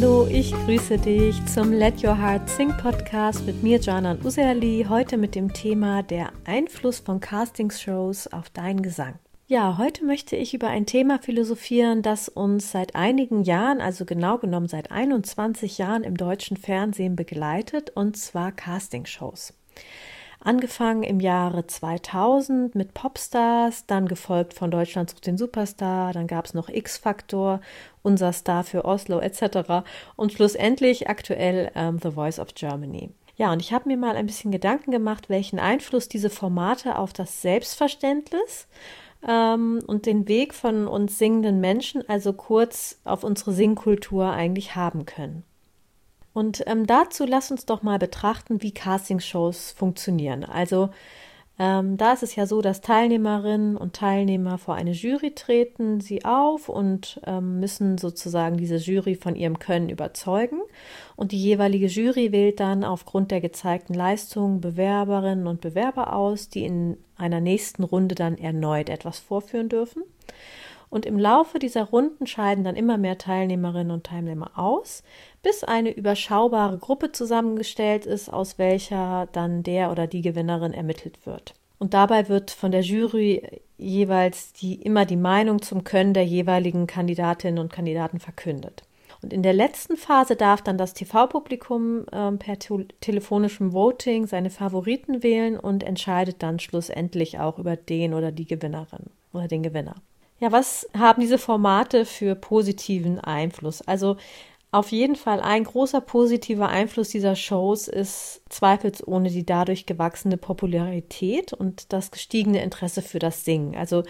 Hallo, ich grüße dich zum Let Your Heart Sing Podcast mit mir, Janan Userli, heute mit dem Thema der Einfluss von Castingshows auf deinen Gesang. Ja, heute möchte ich über ein Thema philosophieren, das uns seit einigen Jahren, also genau genommen seit 21 Jahren im deutschen Fernsehen begleitet, und zwar Castingshows. Angefangen im Jahre 2000 mit Popstars, dann gefolgt von Deutschland sucht den Superstar, dann gab es noch X-Factor, unser Star für Oslo etc. und schlussendlich aktuell ähm, The Voice of Germany. Ja, und ich habe mir mal ein bisschen Gedanken gemacht, welchen Einfluss diese Formate auf das Selbstverständnis ähm, und den Weg von uns singenden Menschen, also kurz auf unsere Singkultur eigentlich haben können. Und ähm, dazu lass uns doch mal betrachten, wie Castingshows funktionieren. Also ähm, da ist es ja so, dass Teilnehmerinnen und Teilnehmer vor eine Jury treten, sie auf und ähm, müssen sozusagen diese Jury von ihrem Können überzeugen. Und die jeweilige Jury wählt dann aufgrund der gezeigten Leistungen Bewerberinnen und Bewerber aus, die in einer nächsten Runde dann erneut etwas vorführen dürfen. Und im Laufe dieser Runden scheiden dann immer mehr Teilnehmerinnen und Teilnehmer aus, bis eine überschaubare Gruppe zusammengestellt ist, aus welcher dann der oder die Gewinnerin ermittelt wird. Und dabei wird von der Jury jeweils die, immer die Meinung zum Können der jeweiligen Kandidatinnen und Kandidaten verkündet. Und in der letzten Phase darf dann das TV-Publikum äh, per te telefonischem Voting seine Favoriten wählen und entscheidet dann schlussendlich auch über den oder die Gewinnerin oder den Gewinner. Ja, was haben diese Formate für positiven Einfluss? Also auf jeden Fall ein großer positiver Einfluss dieser Shows ist zweifelsohne die dadurch gewachsene Popularität und das gestiegene Interesse für das Singen. Also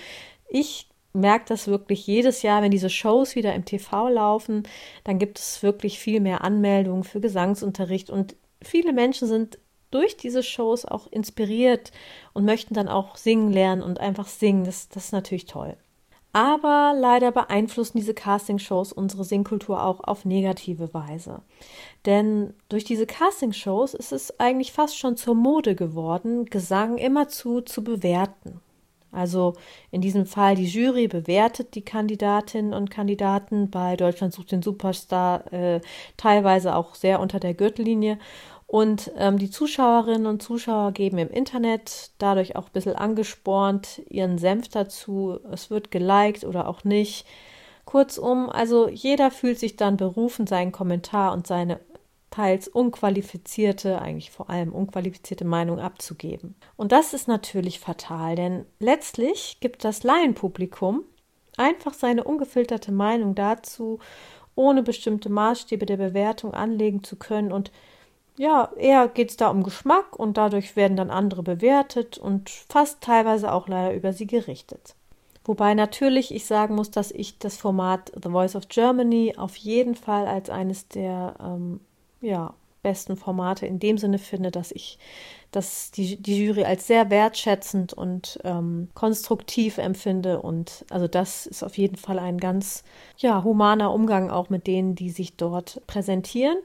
ich merke das wirklich jedes Jahr, wenn diese Shows wieder im TV laufen, dann gibt es wirklich viel mehr Anmeldungen für Gesangsunterricht und viele Menschen sind durch diese Shows auch inspiriert und möchten dann auch singen lernen und einfach singen. Das, das ist natürlich toll. Aber leider beeinflussen diese Castingshows unsere Singkultur auch auf negative Weise. Denn durch diese Castingshows ist es eigentlich fast schon zur Mode geworden, Gesang immerzu zu bewerten. Also in diesem Fall die Jury bewertet die Kandidatinnen und Kandidaten bei Deutschland sucht den Superstar äh, teilweise auch sehr unter der Gürtellinie und ähm, die Zuschauerinnen und Zuschauer geben im Internet dadurch auch ein bisschen angespornt ihren Senf dazu. Es wird geliked oder auch nicht. Kurzum, also jeder fühlt sich dann berufen, seinen Kommentar und seine teils unqualifizierte, eigentlich vor allem unqualifizierte Meinung abzugeben. Und das ist natürlich fatal, denn letztlich gibt das Laienpublikum einfach seine ungefilterte Meinung dazu, ohne bestimmte Maßstäbe der Bewertung anlegen zu können und ja, eher geht es da um Geschmack und dadurch werden dann andere bewertet und fast teilweise auch leider über sie gerichtet. Wobei natürlich ich sagen muss, dass ich das Format The Voice of Germany auf jeden Fall als eines der ähm, ja, besten Formate in dem Sinne finde, dass ich dass die, die Jury als sehr wertschätzend und ähm, konstruktiv empfinde. Und also das ist auf jeden Fall ein ganz ja, humaner Umgang auch mit denen, die sich dort präsentieren.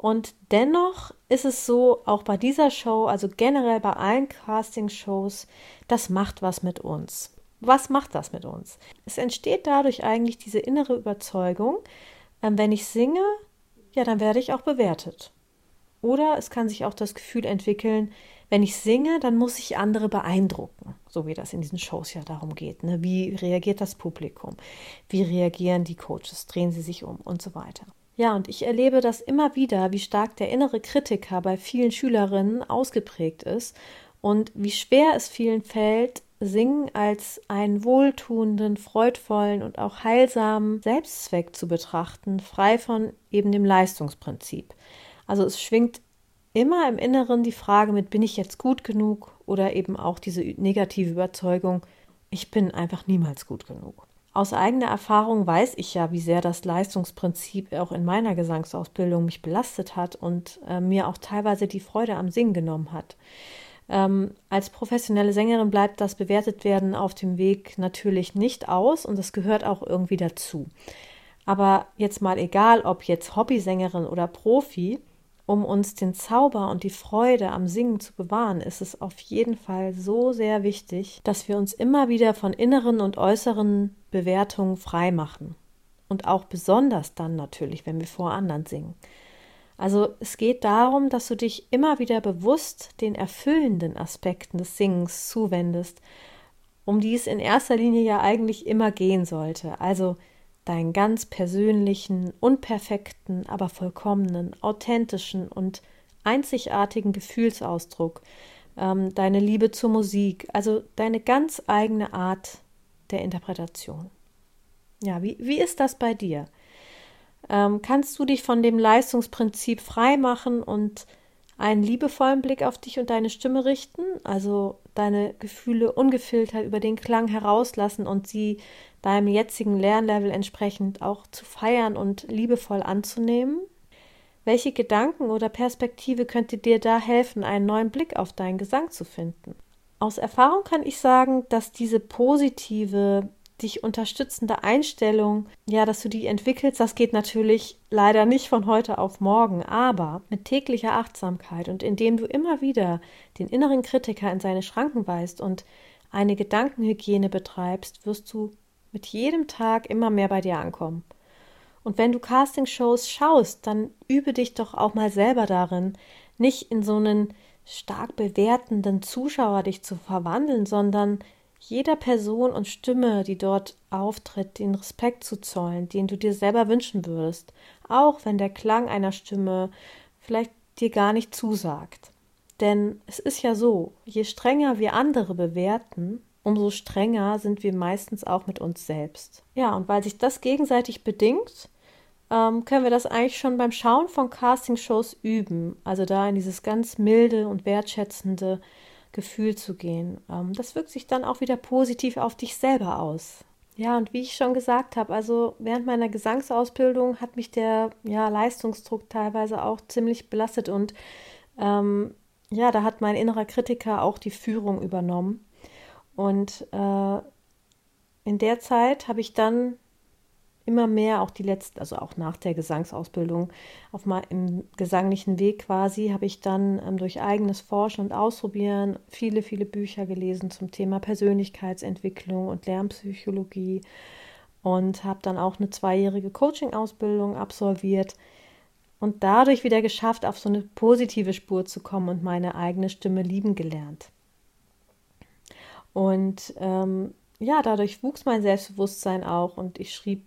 Und dennoch ist es so, auch bei dieser Show, also generell bei allen Casting-Shows, das macht was mit uns. Was macht das mit uns? Es entsteht dadurch eigentlich diese innere Überzeugung, ähm, wenn ich singe, ja, dann werde ich auch bewertet. Oder es kann sich auch das Gefühl entwickeln, wenn ich singe, dann muss ich andere beeindrucken, so wie das in diesen Shows ja darum geht. Ne? Wie reagiert das Publikum? Wie reagieren die Coaches? Drehen sie sich um und so weiter. Ja, und ich erlebe das immer wieder, wie stark der innere Kritiker bei vielen Schülerinnen ausgeprägt ist und wie schwer es vielen fällt, Singen als einen wohltuenden, freudvollen und auch heilsamen Selbstzweck zu betrachten, frei von eben dem Leistungsprinzip. Also es schwingt immer im Inneren die Frage mit, bin ich jetzt gut genug oder eben auch diese negative Überzeugung, ich bin einfach niemals gut genug. Aus eigener Erfahrung weiß ich ja, wie sehr das Leistungsprinzip auch in meiner Gesangsausbildung mich belastet hat und äh, mir auch teilweise die Freude am Singen genommen hat. Ähm, als professionelle Sängerin bleibt das bewertet werden auf dem Weg natürlich nicht aus und das gehört auch irgendwie dazu. Aber jetzt mal egal, ob jetzt Hobbysängerin oder Profi, um uns den Zauber und die Freude am Singen zu bewahren, ist es auf jeden Fall so sehr wichtig, dass wir uns immer wieder von inneren und äußeren Bewertungen frei machen. und auch besonders dann natürlich, wenn wir vor anderen singen. Also es geht darum, dass du dich immer wieder bewusst den erfüllenden Aspekten des Singens zuwendest, um die es in erster Linie ja eigentlich immer gehen sollte. Also deinen ganz persönlichen, unperfekten, aber vollkommenen, authentischen und einzigartigen Gefühlsausdruck, ähm, deine Liebe zur Musik, also deine ganz eigene Art der Interpretation. Ja, wie, wie ist das bei dir? Ähm, kannst du dich von dem Leistungsprinzip frei machen und einen liebevollen Blick auf dich und deine Stimme richten, also deine Gefühle ungefiltert über den Klang herauslassen und sie deinem jetzigen Lernlevel entsprechend auch zu feiern und liebevoll anzunehmen? Welche Gedanken oder Perspektive könnte dir da helfen, einen neuen Blick auf deinen Gesang zu finden? Aus Erfahrung kann ich sagen, dass diese positive dich unterstützende Einstellung, ja, dass du die entwickelst, das geht natürlich leider nicht von heute auf morgen, aber mit täglicher Achtsamkeit und indem du immer wieder den inneren Kritiker in seine Schranken weist und eine Gedankenhygiene betreibst, wirst du mit jedem Tag immer mehr bei dir ankommen. Und wenn du Castingshows schaust, dann übe dich doch auch mal selber darin, nicht in so einen stark bewertenden Zuschauer dich zu verwandeln, sondern jeder Person und Stimme, die dort auftritt, den Respekt zu zollen, den du dir selber wünschen würdest, auch wenn der Klang einer Stimme vielleicht dir gar nicht zusagt. Denn es ist ja so, je strenger wir andere bewerten, umso strenger sind wir meistens auch mit uns selbst. Ja, und weil sich das gegenseitig bedingt, ähm, können wir das eigentlich schon beim Schauen von Castingshows üben. Also da in dieses ganz milde und wertschätzende Gefühl zu gehen. Ähm, das wirkt sich dann auch wieder positiv auf dich selber aus. Ja, und wie ich schon gesagt habe, also während meiner Gesangsausbildung hat mich der ja, Leistungsdruck teilweise auch ziemlich belastet und ähm, ja, da hat mein innerer Kritiker auch die Führung übernommen. Und äh, in der Zeit habe ich dann immer mehr, auch die letzten, also auch nach der Gesangsausbildung, auf meinem gesanglichen Weg quasi, habe ich dann ähm, durch eigenes Forschen und Ausprobieren viele, viele Bücher gelesen zum Thema Persönlichkeitsentwicklung und Lernpsychologie und habe dann auch eine zweijährige Coaching-Ausbildung absolviert und dadurch wieder geschafft, auf so eine positive Spur zu kommen und meine eigene Stimme lieben gelernt. Und ähm, ja, dadurch wuchs mein Selbstbewusstsein auch und ich schrieb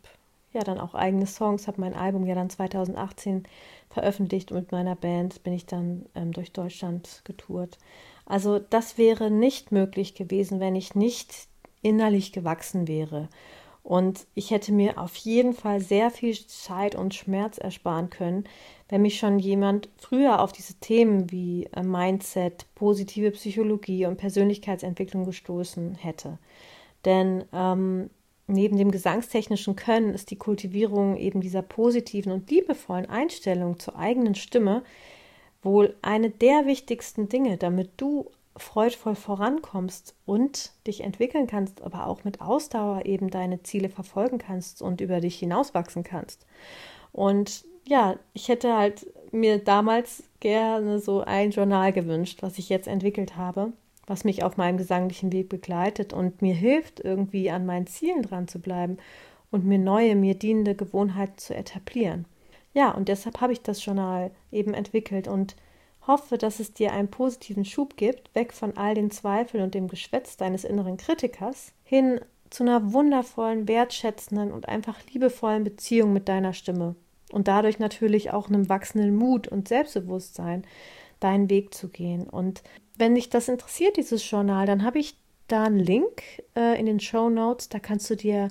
ja dann auch eigene Songs, habe mein Album ja dann 2018 veröffentlicht und mit meiner Band bin ich dann ähm, durch Deutschland getourt. Also das wäre nicht möglich gewesen, wenn ich nicht innerlich gewachsen wäre. Und ich hätte mir auf jeden Fall sehr viel Zeit und Schmerz ersparen können, wenn mich schon jemand früher auf diese Themen wie äh, Mindset, positive Psychologie und Persönlichkeitsentwicklung gestoßen hätte. Denn ähm, Neben dem gesangstechnischen Können ist die Kultivierung eben dieser positiven und liebevollen Einstellung zur eigenen Stimme wohl eine der wichtigsten Dinge, damit du freudvoll vorankommst und dich entwickeln kannst, aber auch mit Ausdauer eben deine Ziele verfolgen kannst und über dich hinauswachsen kannst. Und ja, ich hätte halt mir damals gerne so ein Journal gewünscht, was ich jetzt entwickelt habe, was mich auf meinem gesanglichen Weg begleitet und mir hilft, irgendwie an meinen Zielen dran zu bleiben und mir neue, mir dienende Gewohnheiten zu etablieren. Ja, und deshalb habe ich das Journal eben entwickelt und hoffe, dass es dir einen positiven Schub gibt, weg von all den Zweifeln und dem Geschwätz deines inneren Kritikers, hin zu einer wundervollen, wertschätzenden und einfach liebevollen Beziehung mit deiner Stimme und dadurch natürlich auch einem wachsenden Mut und Selbstbewusstsein deinen Weg zu gehen. Und wenn dich das interessiert, dieses Journal, dann habe ich da einen Link äh, in den Show Notes. Da kannst du dir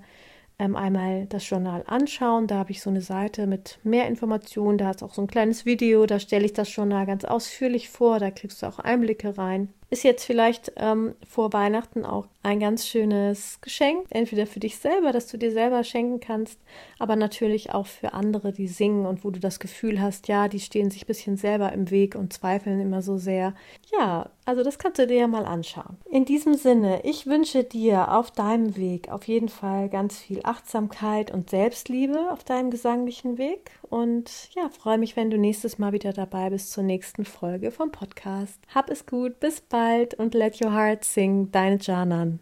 ähm, einmal das Journal anschauen. Da habe ich so eine Seite mit mehr Informationen. Da ist auch so ein kleines Video. Da stelle ich das Journal ganz ausführlich vor. Da kriegst du auch Einblicke rein ist jetzt vielleicht ähm, vor Weihnachten auch ein ganz schönes Geschenk. Entweder für dich selber, dass du dir selber schenken kannst, aber natürlich auch für andere, die singen und wo du das Gefühl hast, ja, die stehen sich ein bisschen selber im Weg und zweifeln immer so sehr. Ja, also das kannst du dir ja mal anschauen. In diesem Sinne, ich wünsche dir auf deinem Weg auf jeden Fall ganz viel Achtsamkeit und Selbstliebe auf deinem gesanglichen Weg und ja, freue mich, wenn du nächstes Mal wieder dabei bist zur nächsten Folge vom Podcast. Hab es gut, bis bald und let your heart sing, deine Janan.